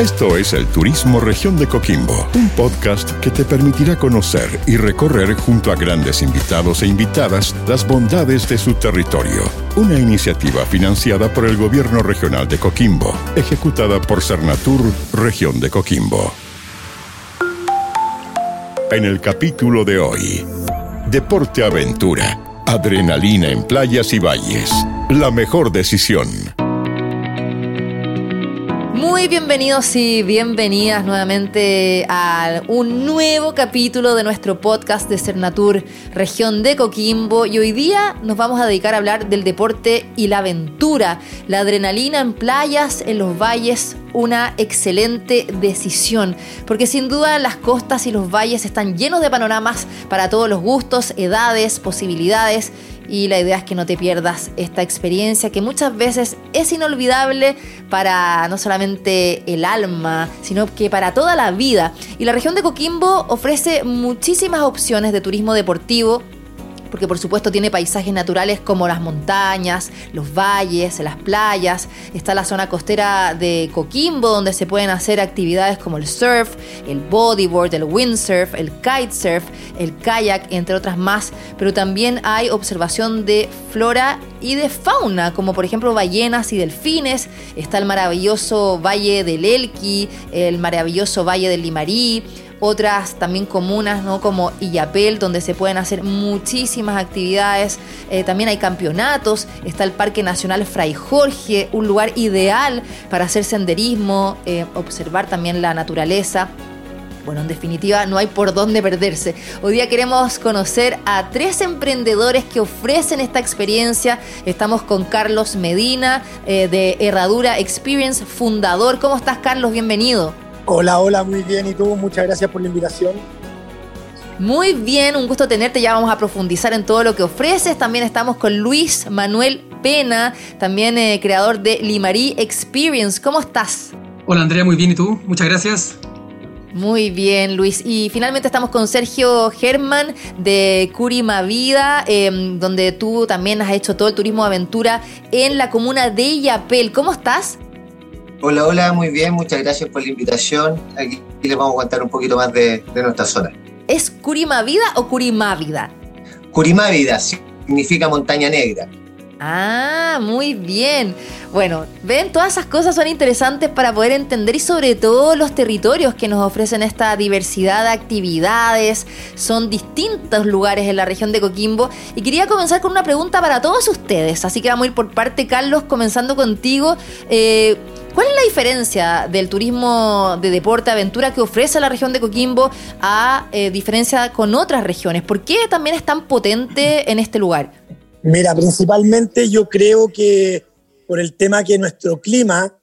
Esto es el Turismo Región de Coquimbo, un podcast que te permitirá conocer y recorrer junto a grandes invitados e invitadas las bondades de su territorio. Una iniciativa financiada por el Gobierno Regional de Coquimbo, ejecutada por Cernatur Región de Coquimbo. En el capítulo de hoy, Deporte Aventura, adrenalina en playas y valles, la mejor decisión. Muy bienvenidos y bienvenidas nuevamente a un nuevo capítulo de nuestro podcast de Cernatur Región de Coquimbo. Y hoy día nos vamos a dedicar a hablar del deporte y la aventura, la adrenalina en playas, en los valles, una excelente decisión, porque sin duda las costas y los valles están llenos de panoramas para todos los gustos, edades, posibilidades y la idea es que no te pierdas esta experiencia que muchas veces es inolvidable para no solamente el alma, sino que para toda la vida. Y la región de Coquimbo ofrece muchísimas opciones de turismo deportivo porque por supuesto tiene paisajes naturales como las montañas, los valles, las playas. Está la zona costera de Coquimbo, donde se pueden hacer actividades como el surf, el bodyboard, el windsurf, el kitesurf, el kayak, entre otras más. Pero también hay observación de flora y de fauna, como por ejemplo ballenas y delfines. Está el maravilloso Valle del Elqui, el maravilloso Valle del Limarí otras también comunas, ¿no? Como Illapel, donde se pueden hacer muchísimas actividades. Eh, también hay campeonatos. Está el Parque Nacional Fray Jorge, un lugar ideal para hacer senderismo, eh, observar también la naturaleza. Bueno, en definitiva, no hay por dónde perderse. Hoy día queremos conocer a tres emprendedores que ofrecen esta experiencia. Estamos con Carlos Medina eh, de Herradura Experience, fundador. ¿Cómo estás, Carlos? Bienvenido. Hola, hola, muy bien. ¿Y tú? Muchas gracias por la invitación. Muy bien, un gusto tenerte. Ya vamos a profundizar en todo lo que ofreces. También estamos con Luis Manuel Pena, también eh, creador de Limarí Experience. ¿Cómo estás? Hola Andrea, muy bien. ¿Y tú? Muchas gracias. Muy bien, Luis. Y finalmente estamos con Sergio Germán de Curima Vida, em, donde tú también has hecho todo el turismo de aventura en la comuna de Illapel. ¿Cómo estás? Hola, hola, muy bien, muchas gracias por la invitación. Aquí les vamos a contar un poquito más de, nuestra zona. ¿Es Curimavida o Curimávida? Curimávida significa montaña negra. Ah, muy bien. Bueno, ven, todas esas cosas son interesantes para poder entender y sobre todo los territorios que nos ofrecen esta diversidad de actividades. Son distintos lugares en la región de Coquimbo. Y quería comenzar con una pregunta para todos ustedes. Así que vamos a ir por parte, Carlos, comenzando contigo. Eh, ¿Cuál es la diferencia del turismo de deporte, aventura que ofrece la región de Coquimbo a eh, diferencia con otras regiones? ¿Por qué también es tan potente en este lugar? Mira, principalmente yo creo que por el tema que nuestro clima,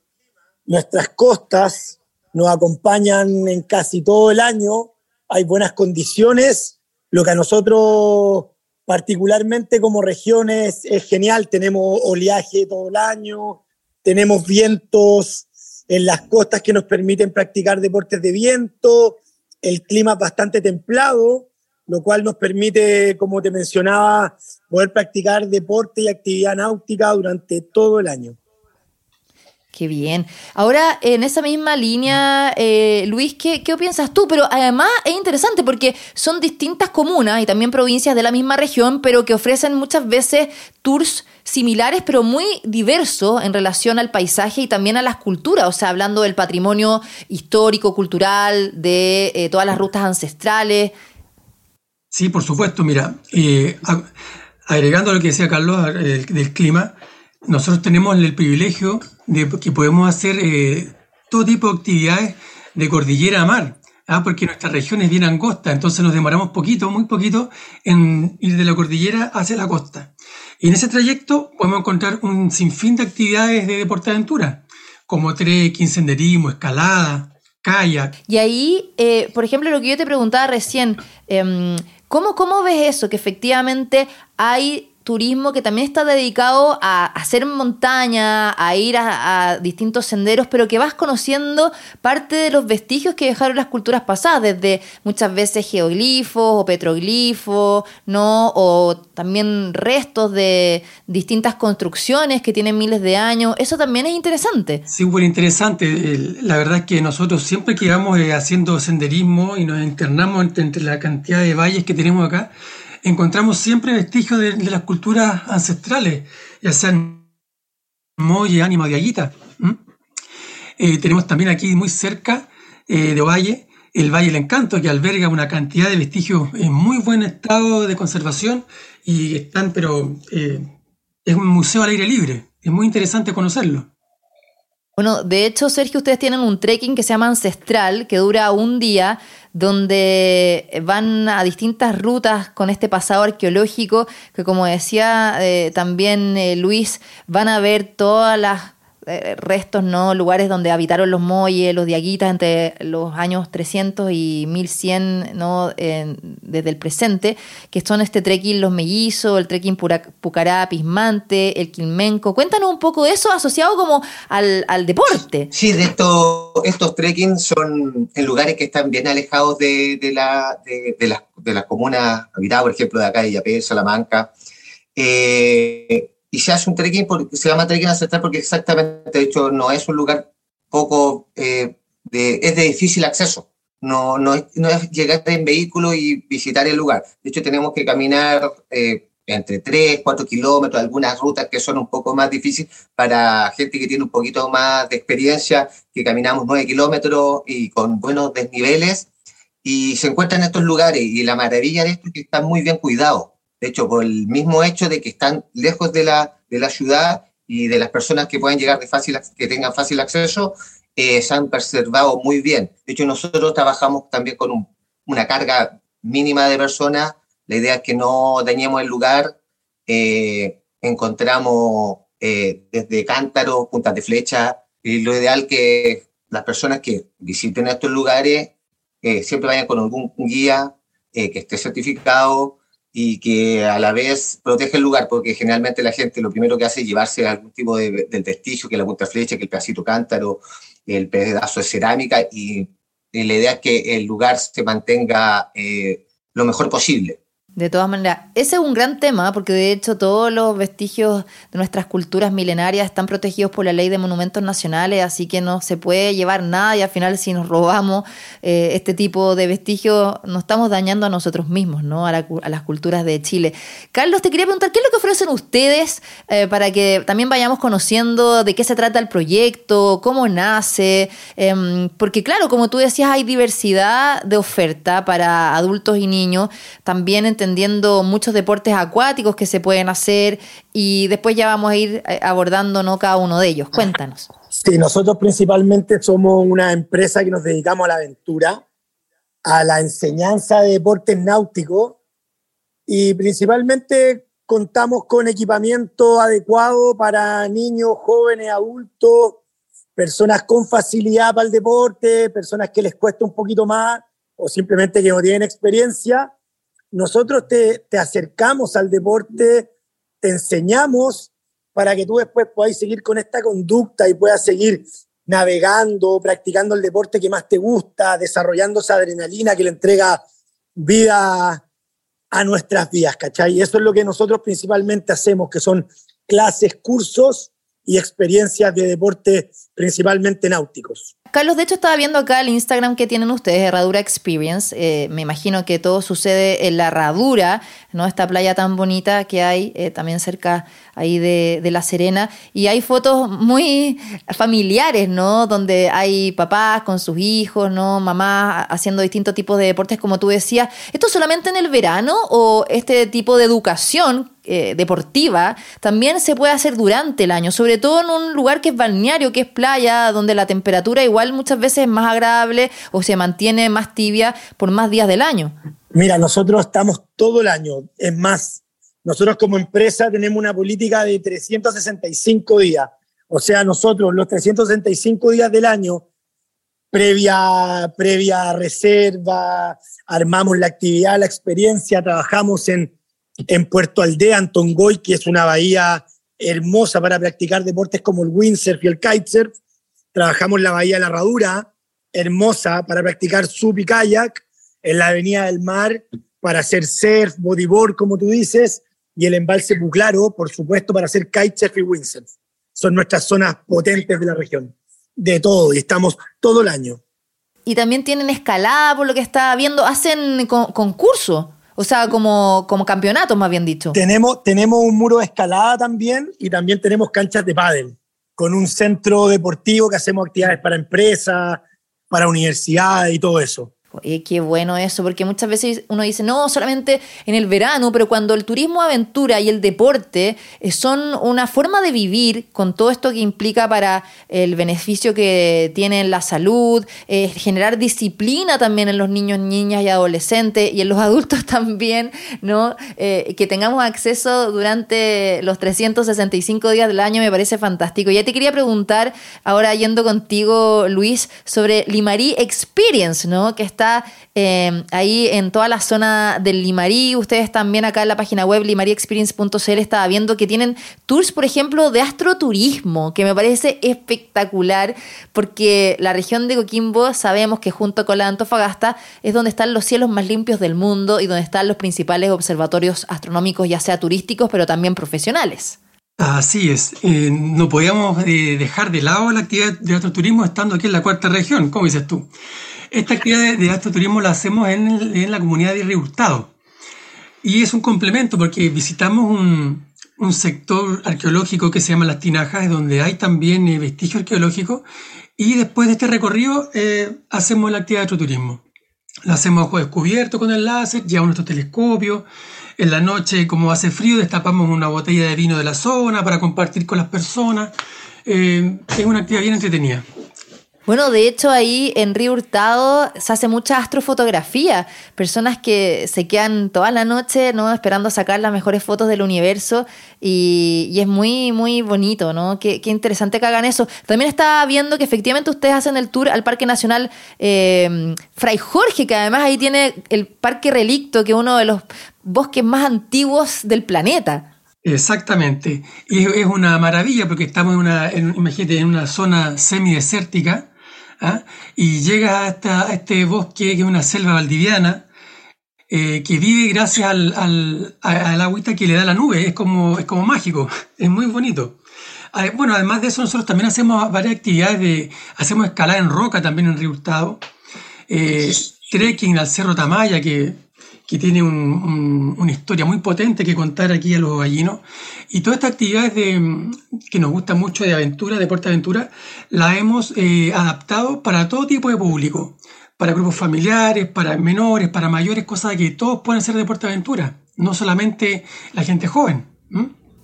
nuestras costas nos acompañan en casi todo el año, hay buenas condiciones, lo que a nosotros particularmente como regiones es genial, tenemos oleaje todo el año, tenemos vientos en las costas que nos permiten practicar deportes de viento, el clima es bastante templado, lo cual nos permite, como te mencionaba, poder practicar deporte y actividad náutica durante todo el año. Qué bien. Ahora, en esa misma línea, eh, Luis, ¿qué, ¿qué piensas tú? Pero además es interesante porque son distintas comunas y también provincias de la misma región, pero que ofrecen muchas veces tours similares, pero muy diversos en relación al paisaje y también a las culturas, o sea, hablando del patrimonio histórico, cultural, de eh, todas las rutas ancestrales. Sí, por supuesto, mira, eh, agregando lo que decía Carlos del clima, nosotros tenemos el privilegio de que podemos hacer eh, todo tipo de actividades de cordillera a mar, ¿ah? porque nuestra región es bien angosta, entonces nos demoramos poquito, muy poquito, en ir de la cordillera hacia la costa. Y en ese trayecto podemos encontrar un sinfín de actividades de deporte de aventura, como trekking, senderismo, escalada, kayak. Y ahí, eh, por ejemplo, lo que yo te preguntaba recién, em, ¿Cómo, ¿Cómo ves eso? Que efectivamente hay turismo que también está dedicado a hacer montaña, a ir a, distintos senderos, pero que vas conociendo parte de los vestigios que dejaron las culturas pasadas, desde muchas veces geoglifos o petroglifos, ¿no? O también restos de distintas construcciones que tienen miles de años. Eso también es interesante. Muy interesante. La verdad es que nosotros siempre que vamos eh, haciendo senderismo y nos internamos entre la cantidad de valles que tenemos acá, encontramos siempre vestigios de, las culturas ancestrales, ya sean Molle, Ánima de. Eh, tenemos también aquí muy cerca eh, de Ovalle el Valle del Encanto, que alberga una cantidad de vestigios en muy buen estado de conservación y están, pero eh, es un museo al aire libre. Es muy interesante conocerlo. Bueno, de hecho, Sergio, ustedes tienen un trekking que se llama Ancestral, que dura un día, donde van a distintas rutas con este pasado arqueológico, que como decía eh, también eh, Luis, van a ver todas las eh, restos, ¿no? Lugares donde habitaron los moyes, los diaguitas entre los años 300 y 1100, ¿no? desde el presente, que son este trekking Los Mellizos, el trekking Pucará, Pismante, el Quilmenco. Cuéntanos un poco de eso asociado como al, deporte. Sí, de estos, estos trekking son en lugares que están bien alejados de, la, de, las, de las comunas habitadas, por ejemplo, de acá de Yapé, Salamanca. Eh, y se hace un trekking, porque, se llama trekking ancestral porque exactamente, de hecho, no es un lugar poco, eh, de, es de difícil acceso. No, no, es, no es llegar en vehículo y visitar el lugar. De hecho, tenemos que caminar eh, entre 3, 4 kilómetros, algunas rutas que son un poco más difíciles para gente que tiene un poquito más de experiencia, que caminamos 9 kilómetros y con buenos desniveles. Y se encuentran en estos lugares y la maravilla de esto es que están muy bien cuidados de hecho, por el mismo hecho de que están lejos de la, de la ciudad y de las personas que puedan llegar de fácil, que tengan fácil acceso, eh, se han preservado muy bien. De hecho, nosotros trabajamos también con una carga mínima de personas. La idea es que no dañemos el lugar. Eh, encontramos eh, desde cántaros, puntas de flecha, y lo ideal que las personas que visiten estos lugares siempre vayan con algún guía que esté certificado, y que a la vez protege el lugar, porque generalmente la gente lo primero que hace es llevarse algún tipo de, del vestigio, que la punta flecha, que el pedacito cántaro, el pedazo de cerámica, y, la idea es que el lugar se mantenga eh, lo mejor posible. De todas maneras, ese es un gran tema porque de hecho todos los vestigios de nuestras culturas milenarias están protegidos por la ley de monumentos nacionales, así que no se puede llevar nada y al final si nos robamos eh, este tipo de vestigios nos estamos dañando a nosotros mismos, ¿no? A, las culturas de Chile. Carlos, te quería preguntar, ¿qué es lo que ofrecen ustedes eh, para que también vayamos conociendo de qué se trata el proyecto, cómo nace? Em, porque claro, como tú decías, hay diversidad de oferta para adultos y niños, también entendemos entendiendo muchos deportes acuáticos que se pueden hacer y después ya vamos a ir eh, abordando ¿no? cada uno de ellos. Cuéntanos. Sí, nosotros principalmente somos una empresa que nos dedicamos a la aventura, a la enseñanza de deportes náuticos y principalmente contamos con equipamiento adecuado para niños, jóvenes, adultos, personas con facilidad para el deporte, personas que les cuesta un poquito más o simplemente que no tienen experiencia nosotros te, acercamos al deporte, te enseñamos para que tú después puedas seguir con esta conducta y puedas seguir navegando, practicando el deporte que más te gusta, desarrollando esa adrenalina que le entrega vida a nuestras vidas, ¿cachai? Y eso es lo que nosotros principalmente hacemos, que son clases, cursos y experiencias de deporte principalmente náuticos. Carlos, de hecho estaba viendo acá el Instagram que tienen ustedes, Herradura Experience. Eh, me imagino que todo sucede en la Herradura, ¿no? Esta playa tan bonita que hay eh, también cerca ahí de, de, La Serena. Y hay fotos muy familiares, ¿no? Donde hay papás con sus hijos, ¿no? Mamás haciendo distintos tipos de deportes, como tú decías. ¿Esto solamente en el verano o este tipo de educación eh, deportiva también se puede hacer durante el año, sobre todo en un lugar que es balneario, que es playa, donde la temperatura igual muchas veces es más agradable o se mantiene más tibia por más días del año. Mira, nosotros estamos todo el año. Es más, nosotros como empresa tenemos una política de 365 días. O sea, nosotros los 365 días del año previa, previa reserva, armamos la actividad, la experiencia, trabajamos en, en Puerto Aldea, en Tongoy, que es una bahía hermosa para practicar deportes como el windsurf y el kitesurf. Trabajamos en la bahía de la Herradura, hermosa para practicar sub y kayak, en la avenida del mar para hacer surf, bodyboard, como tú dices, y el embalse Puclaro, por supuesto, para hacer kitesurf y windsurf. Son nuestras zonas potentes de la región, de todo, y estamos todo el año. Y también tienen escalada, por lo que está viendo, hacen concurso. O sea, como, como campeonatos, más bien dicho. Tenemos, tenemos un muro de escalada también y también tenemos canchas de pádel, con un centro deportivo que hacemos actividades para empresas, para universidades y todo eso. Oye, qué bueno eso, porque muchas veces uno dice, no, solamente en el verano, pero cuando el turismo aventura y el deporte eh, son una forma de vivir con todo esto que implica para el beneficio que tiene en la salud, eh, generar disciplina también en los niños, niñas y adolescentes y en los adultos también, ¿no? Eh, que tengamos acceso durante los 365 días del año me parece fantástico. Ya te quería preguntar, ahora yendo contigo, Luis, sobre Limarí Experience, ¿no? Que está eh, ahí en toda la zona del Limarí. Ustedes también acá en la página web limariexperience.cl estaba viendo que tienen tours, por ejemplo, de astroturismo, que me parece espectacular porque la región de Coquimbo sabemos que junto con la Antofagasta es donde están los cielos más limpios del mundo y donde están los principales observatorios astronómicos, ya sea turísticos, pero también profesionales. Así es, eh, no podíamos eh, dejar de lado la actividad de astroturismo estando aquí en la cuarta región, ¿cómo dices tú? Esta actividad de astroturismo la hacemos en, la comunidad de Río. Y es un complemento porque visitamos un, sector arqueológico que se llama Las Tinajas, donde hay también eh, vestigio arqueológico. Y después de este recorrido eh, hacemos la actividad de astroturismo. La hacemos a descubierto con el láser, llevamos nuestro telescopio. En la noche, como hace frío, destapamos una botella de vino de la zona para compartir con las personas. Eh, es una actividad bien entretenida. Bueno, de hecho ahí en Río Hurtado se hace mucha astrofotografía, personas que se quedan toda la noche ¿no? esperando sacar las mejores fotos del universo y, es muy, muy bonito, ¿no? Qué, interesante que hagan eso. También estaba viendo que efectivamente ustedes hacen el tour al Parque Nacional eh, Fray Jorge, que además ahí tiene el Parque Relicto, que es uno de los bosques más antiguos del planeta. Exactamente. Y es una maravilla porque estamos en una, imagínate, en una zona semidesértica ¿ah? y llega hasta este bosque que es una selva valdiviana, eh, que vive gracias al, al, agüita que le da la nube, es como, es como mágico, es muy bonito. Bueno, además de eso, nosotros también hacemos varias actividades de, hacemos escalada en roca también en Río Hurtado, eh, trekking al Cerro Tamaya, que que tiene una historia muy potente que contar aquí a los gallinos. Y todas estas actividades de, que nos gustan mucho de aventura, deporte aventura, las hemos eh, adaptado para todo tipo de público, para grupos familiares, para menores, para mayores, cosas que todos pueden hacer deporte aventura, no solamente la gente joven.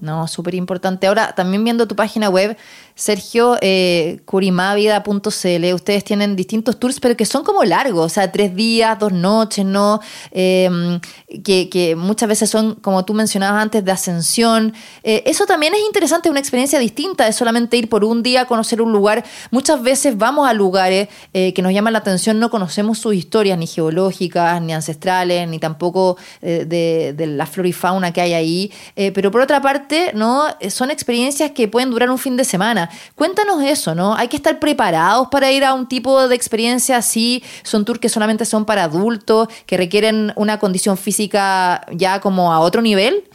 No, súper importante. Ahora, también viendo tu página web, Sergio, eh, curimavida.cl, ustedes tienen distintos tours, pero que son como largos, o sea, tres días, dos noches, ¿no? Em, que, muchas veces son, como tú mencionabas antes, de ascensión. Eh, eso también es interesante, una experiencia distinta de solamente ir por un día a conocer un lugar. Muchas veces vamos a lugares eh, que nos llaman la atención, no conocemos sus historias, ni geológicas, ni ancestrales, ni tampoco eh, de, de, la flora y fauna que hay ahí. pero por otra parte, ¿no? Son experiencias que pueden durar un fin de semana Cuéntanos eso, ¿no? Hay que estar preparados para ir a un tipo de experiencia así. Son tours que solamente son para adultos, que requieren una condición física ya como a otro nivel.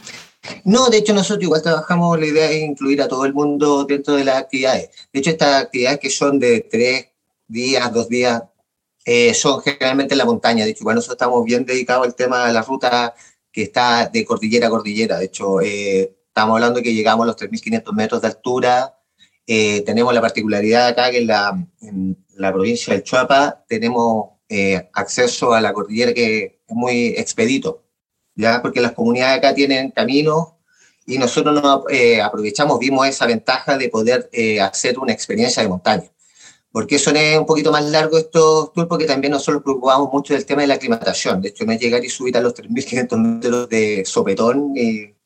No, de hecho nosotros igual trabajamos la idea de incluir a todo el mundo dentro de las actividades. De hecho, estas actividades que son de tres días, dos días, eh, son generalmente en la montaña. De hecho, igual nosotros estamos bien dedicados al tema de la ruta que está de cordillera a cordillera. De hecho, eh, estamos hablando que llegamos a los 3.500 metros de altura eh, tenemos la particularidad acá que en la, en la provincia del Chuapa tenemos eh, acceso a la cordillera que es muy expedito, ¿ya? porque las comunidades acá tienen caminos y nosotros nos eh, aprovechamos, vimos esa ventaja de poder hacer una experiencia de montaña. Porque es un poquito más largo estos tours, porque también nosotros preocupamos mucho del tema de la aclimatación. De hecho, no es llegar y subir a los 3.500 metros de sopetón y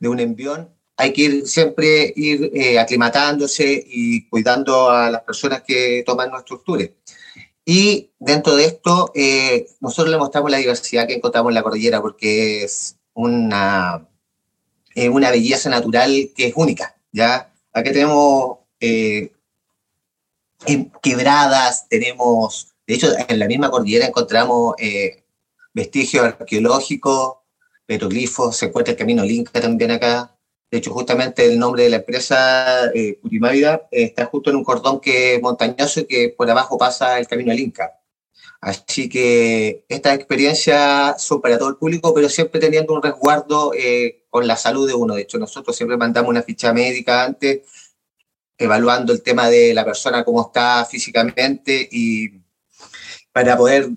de un envión, hay que ir, siempre ir eh, aclimatándose y cuidando a las personas que toman nuestros tours. Y dentro de esto, eh, nosotros le mostramos la diversidad que encontramos en la cordillera porque es una, una belleza natural que es única. ¿ya? Aquí tenemos eh, quebradas, tenemos, de hecho, en la misma cordillera encontramos eh, vestigios arqueológicos, petroglifos, se encuentra el camino Linca también acá. De hecho, justamente el nombre de la empresa, eh, Curimávida, está justo en un cordón que es montañoso y que por abajo pasa el camino al Inca. Así que estas experiencias son para todo el público, pero siempre teniendo un resguardo eh, con la salud de uno. De hecho, nosotros siempre mandamos una ficha médica antes, evaluando el tema de la persona, cómo está físicamente y para poder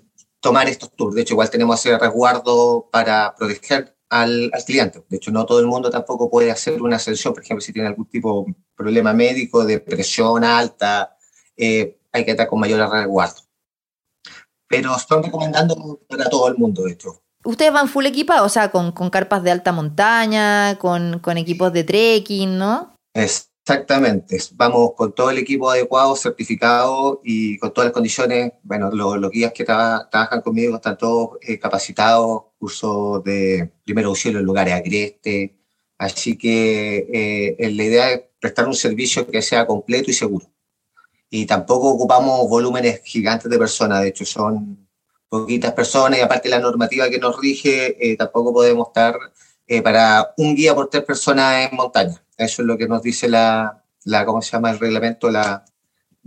tomar estos tours. De hecho, igual tenemos ese resguardo para proteger al, cliente. De hecho, no todo el mundo tampoco puede hacer una ascensión, por ejemplo, si tiene algún tipo de problema médico, de presión alta, eh, hay que estar con mayor resguardo. Pero estoy recomendando para todo el mundo, de hecho. Ustedes van full equipados, o sea, con, con carpas de alta montaña, con, con equipos de trekking, ¿no? Es, Exactamente, vamos con todo el equipo adecuado, certificado y con todas las condiciones. Bueno, los, guías que trabajan conmigo están todos eh, capacitados, cursos de primer auxilio en lugares agrestes. Así que eh, la idea es prestar un servicio que sea completo y seguro. Y tampoco ocupamos volúmenes gigantes de personas, de hecho son poquitas personas y aparte la normativa que nos rige, eh, tampoco podemos estar para un guía por tres personas en montaña eso es lo que nos dice la, la ¿cómo se llama? El reglamento la,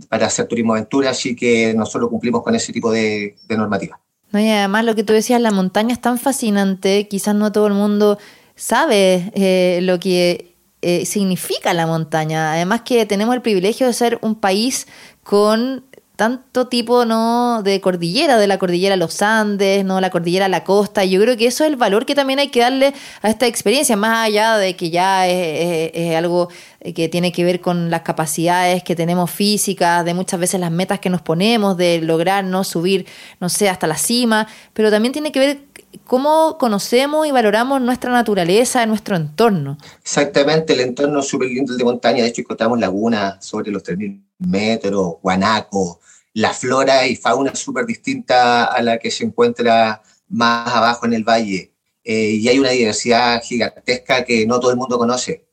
para hacer turismo aventura, así que nosotros cumplimos con ese tipo de, normativa. No, y además lo que tú decías, la montaña es tan fascinante, quizás no todo el mundo sabe eh, lo que eh, significa la montaña. Además que tenemos el privilegio de ser un país con tanto tipo no de cordillera, de la cordillera Los Andes, no la cordillera La Costa. Yo creo que eso es el valor que también hay que darle a esta experiencia, más allá de que ya es, algo que tiene que ver con las capacidades que tenemos físicas, de muchas veces las metas que nos ponemos, de lograr no subir, no sé, hasta la cima, pero también tiene que ver cómo conocemos y valoramos nuestra naturaleza, nuestro entorno. Exactamente, el entorno es lindo de montaña, de hecho encontramos lagunas sobre los 3.000 metros, guanaco, la flora y fauna súper distinta a la que se encuentra más abajo en el valle. Eh, y hay una diversidad gigantesca que no todo el mundo conoce.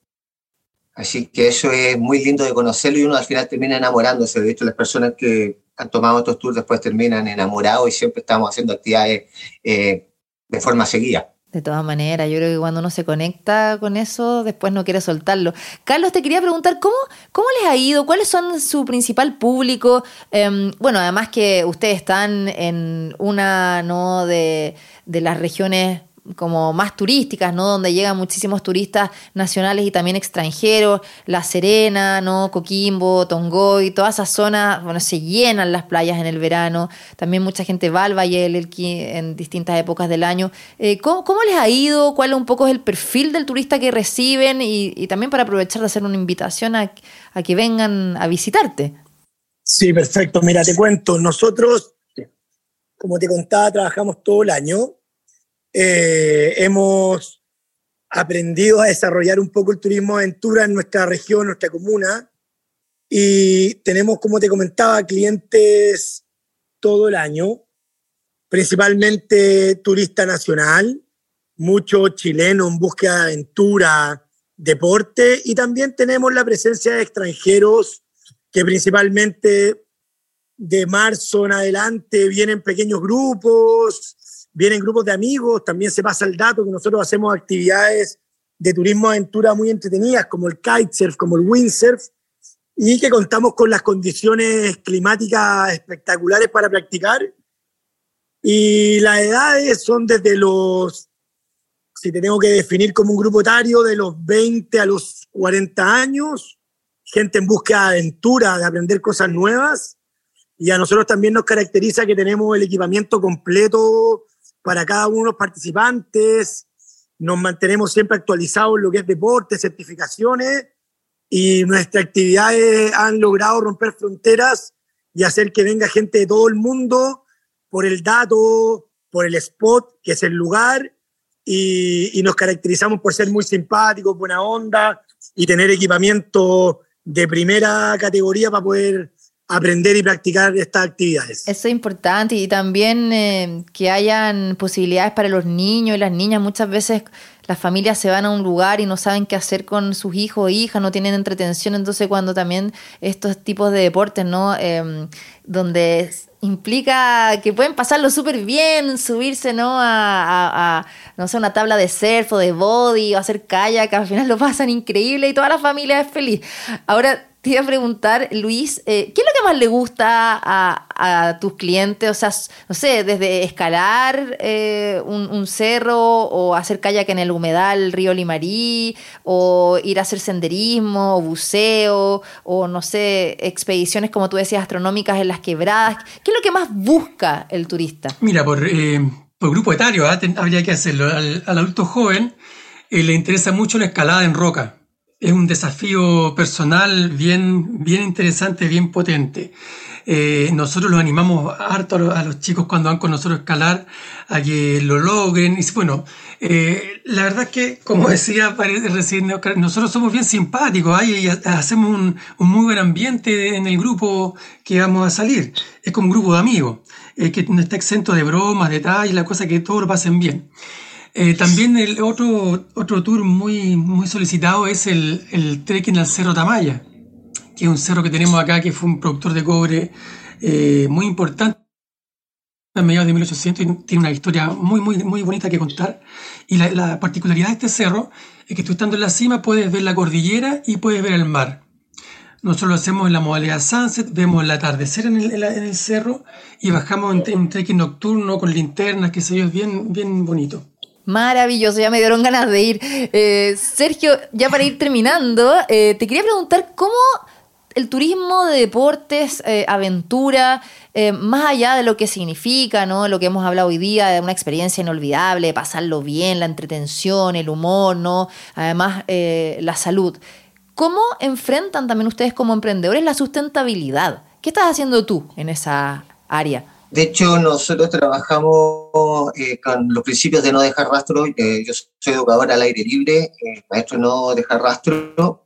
Así que eso es muy lindo de conocerlo y uno al final termina enamorándose. De hecho, las personas que han tomado estos tours después terminan enamorados y siempre estamos haciendo actividades eh, de forma seguida. De todas maneras, yo creo que cuando uno se conecta con eso, después no quiere soltarlo. Carlos, te quería preguntar, ¿cómo, cómo les ha ido? ¿Cuáles son su principal público? Em, bueno, además que ustedes están en una ¿no? de, de las regiones como más turísticas, ¿no? Donde llegan muchísimos turistas nacionales y también extranjeros, La Serena, ¿no? Coquimbo, Tongoy, todas esas zonas, bueno, se llenan las playas en el verano, también mucha gente va al Valle del en distintas épocas del año. Eh, ¿cómo, les ha ido? ¿Cuál un poco es el perfil del turista que reciben? Y, también para aprovechar de hacer una invitación a, a que vengan a visitarte. Sí, perfecto. Mira, te cuento, nosotros, como te contaba, trabajamos todo el año eh, hemos aprendido a desarrollar un poco el turismo aventura en nuestra región, nuestra comuna, y tenemos, como te comentaba, clientes todo el año, principalmente turista nacional, mucho chileno en búsqueda de aventura, deporte, y también tenemos la presencia de extranjeros que principalmente de marzo en adelante vienen pequeños grupos, vienen grupos de amigos, también se pasa el dato que nosotros hacemos actividades de turismo aventura muy entretenidas, como el kitesurf, como el windsurf, y que contamos con las condiciones climáticas espectaculares para practicar. Y las edades son desde los, si tenemos que definir como un grupo etario, de los 20 a los 40 años, gente en búsqueda de aventura, de aprender cosas nuevas. Y a nosotros también nos caracteriza que tenemos el equipamiento completo para cada uno de los participantes. Nos mantenemos siempre actualizados en lo que es deporte, certificaciones y nuestras actividades han logrado romper fronteras y hacer que venga gente de todo el mundo por el dato, por el spot, que es el lugar, y, y nos caracterizamos por ser muy simpáticos, buena onda y tener equipamiento de primera categoría para poder aprender y practicar estas actividades. Eso es importante y también eh, que hayan posibilidades para los niños y las niñas. Muchas veces las familias se van a un lugar y no saben qué hacer con sus hijos o hijas, no tienen entretención. Entonces, cuando también estos tipos de deportes, ¿no? Em, donde implica que pueden pasarlo súper bien, subirse, ¿no? A, a, no sé, una tabla de surf o de body o hacer kayak, al final lo pasan increíble y toda la familia es feliz. Ahora, te iba a preguntar, Luis, eh, ¿qué es lo que más le gusta a, tus clientes? O sea, no sé, desde escalar eh, un, cerro o hacer kayak en el humedal río Limarí o ir a hacer senderismo o buceo o, no sé, expediciones, como tú decías, astronómicas en las quebradas. ¿Qué es lo que más busca el turista? Mira, por, eh, grupo etario ¿ah? habría que hacerlo. Al, al adulto joven le interesa mucho la escalada en roca es un desafío personal bien, bien interesante, bien potente. Eh, nosotros los animamos harto a los, chicos cuando van con nosotros a escalar a que lo logren. Y bueno, eh, la verdad es que, como decía recién, nosotros somos bien simpáticos y hacemos un, un, muy buen ambiente en el grupo que vamos a salir. Es como un grupo de amigos, eh, que no está exento de bromas, detalles, la cosa que todos lo pasen bien. Eh, también el otro, otro tour muy, muy solicitado es el, trekking al Cerro Tamaya, que es un cerro que tenemos acá, que fue un productor de cobre eh, muy importante a mediados de 1800 y tiene una historia muy, muy, muy bonita que contar. Y la, la, particularidad de este cerro es que tú estando en la cima puedes ver la cordillera y puedes ver el mar. Nosotros lo hacemos en la modalidad sunset, vemos el atardecer en el, en el cerro y bajamos en, un trekking nocturno con linternas, que se yo, es bien, bien bonito. Maravilloso, ya me dieron ganas de ir. Eh, Sergio, ya para ir terminando, eh, te quería preguntar cómo el turismo de deportes, eh, aventura, más allá de lo que significa, ¿no? Lo que hemos hablado hoy día, de una experiencia inolvidable, pasarlo bien, la entretención, el humor, ¿no? Además, la salud. ¿Cómo enfrentan también ustedes como emprendedores la sustentabilidad? ¿Qué estás haciendo tú en esa área? De hecho, nosotros trabajamos eh, con los principios de no dejar rastro. Eh, yo soy educador al aire libre, eh, maestro no dejar rastro.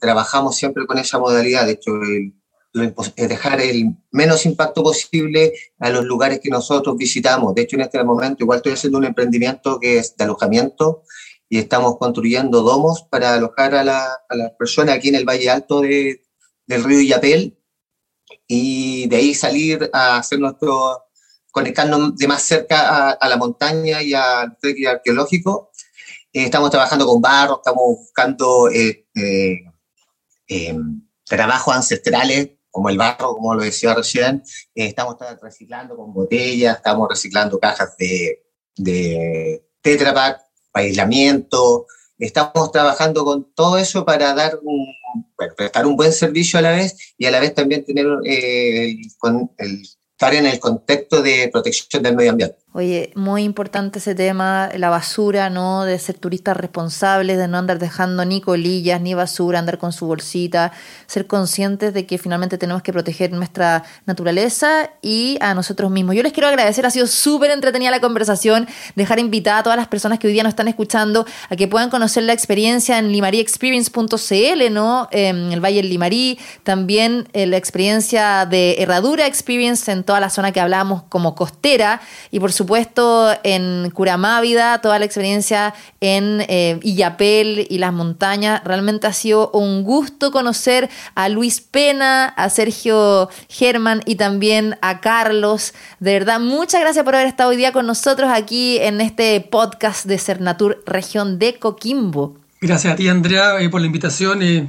trabajamos siempre con esa modalidad. De hecho, dejar el menos impacto posible a los lugares que nosotros visitamos. De hecho, en este momento igual estoy haciendo un emprendimiento que es de alojamiento y estamos construyendo domos para alojar a, las personas aquí en el Valle Alto de, del río Illapel y de ahí salir a hacer nuestro, conectarnos de más cerca a, la montaña y al trekking arqueológico. Eh, estamos trabajando con barro, estamos buscando eh, eh, trabajos ancestrales como el barro, como lo decía recién. estamos reciclando con botellas, estamos reciclando cajas de, de Tetra Pak para aislamiento, Estamos trabajando con todo eso para dar un, prestar un buen servicio a la vez y a la vez también tener eh, con el, estar en el contexto de protección del medio ambiente. Oye, muy importante ese tema, la basura, ¿no? De ser turistas responsables, de no andar dejando ni colillas ni basura, andar con su bolsita, ser conscientes de que finalmente tenemos que proteger nuestra naturaleza y a nosotros mismos. Yo les quiero agradecer, ha sido súper entretenida la conversación, dejar invitada a todas las personas que hoy día nos están escuchando a que puedan conocer la experiencia en limariexperience.cl, ¿no? En el Valle del Limarí, también eh, la experiencia de Herradura Experience en toda la zona que hablamos como costera y por supuesto supuesto en Curamávida, toda la experiencia en eh, Illapel y las montañas. Realmente ha sido un gusto conocer a Luis Pena, a Sergio Germán y también a Carlos. De verdad, muchas gracias por haber estado hoy día con nosotros aquí en este podcast de Cernatur, región de Coquimbo. Gracias a ti, Andrea, eh, por la invitación. Eh,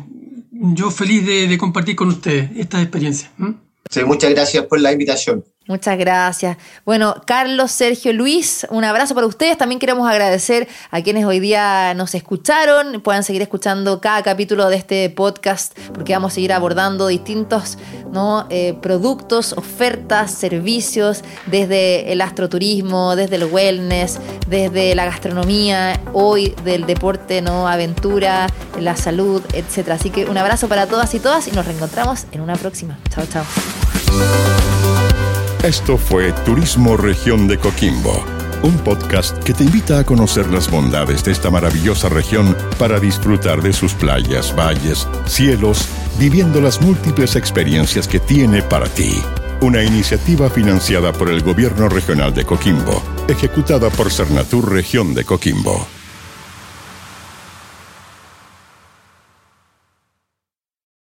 yo feliz de, compartir con ustedes esta experiencia. Sí, muchas gracias por la invitación. Muchas gracias. Bueno, Carlos, Sergio, Luis, un abrazo para ustedes. También queremos agradecer a quienes hoy día nos escucharon. Puedan seguir escuchando cada capítulo de este podcast porque vamos a seguir abordando distintos. Eh, productos, ofertas, servicios desde el astroturismo, desde el wellness, desde la gastronomía, hoy del deporte, ¿no? aventura, la salud, etc. Así que un abrazo para todas y todas y nos reencontramos en una próxima. Chao, chao. Esto fue Turismo Región de Coquimbo, un podcast que te invita a conocer las bondades de esta maravillosa región para disfrutar de sus playas, valles, cielos, viviendo las múltiples experiencias que tiene para ti. Una iniciativa financiada por el Gobierno Regional de Coquimbo, ejecutada por Cernatur Región de Coquimbo.